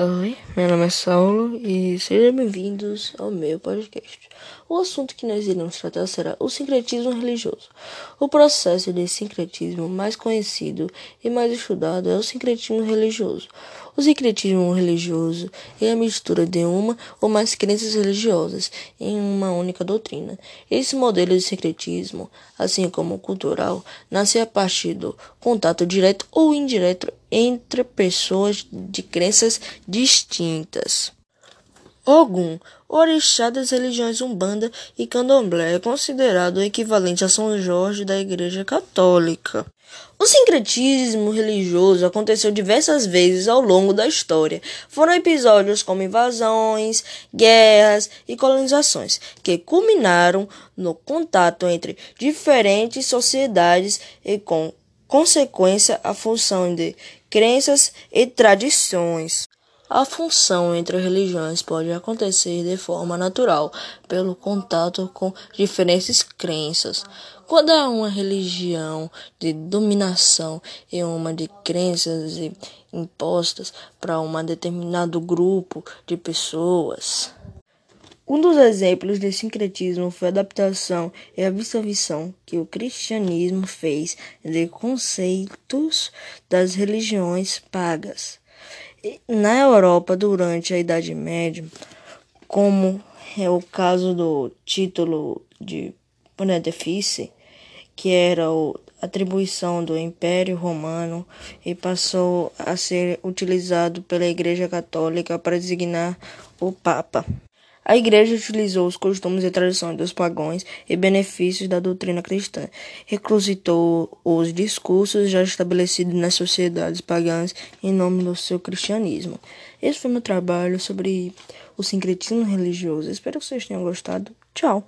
Oi, meu nome é Saulo e sejam bem-vindos ao meu podcast. O assunto que nós iremos tratar será o sincretismo religioso. O processo de sincretismo mais conhecido e mais estudado é o sincretismo religioso. O sincretismo religioso é a mistura de uma ou mais crenças religiosas em uma única doutrina. Esse modelo de sincretismo, assim como o cultural, nasce a partir do contato direto ou indireto entre pessoas de crenças distintas. Ogum, orixá das religiões Umbanda e Candomblé, é considerado o equivalente a São Jorge da Igreja Católica. O sincretismo religioso aconteceu diversas vezes ao longo da história. Foram episódios como invasões, guerras e colonizações, que culminaram no contato entre diferentes sociedades e com consequência a função de crenças e tradições. A função entre religiões pode acontecer de forma natural, pelo contato com diferentes crenças. Quando há uma religião de dominação e uma de crenças impostas para um determinado grupo de pessoas. Um dos exemplos de sincretismo foi a adaptação e absorção que o cristianismo fez de conceitos das religiões pagas. Na Europa, durante a Idade Média, como é o caso do título de Pontifício, que era a atribuição do Império Romano e passou a ser utilizado pela Igreja Católica para designar o Papa. A Igreja utilizou os costumes e tradições dos pagãos e benefícios da doutrina cristã, recrucitou os discursos já estabelecidos nas sociedades pagãs em nome do seu cristianismo. Esse foi meu trabalho sobre o sincretismo religioso. Espero que vocês tenham gostado. Tchau!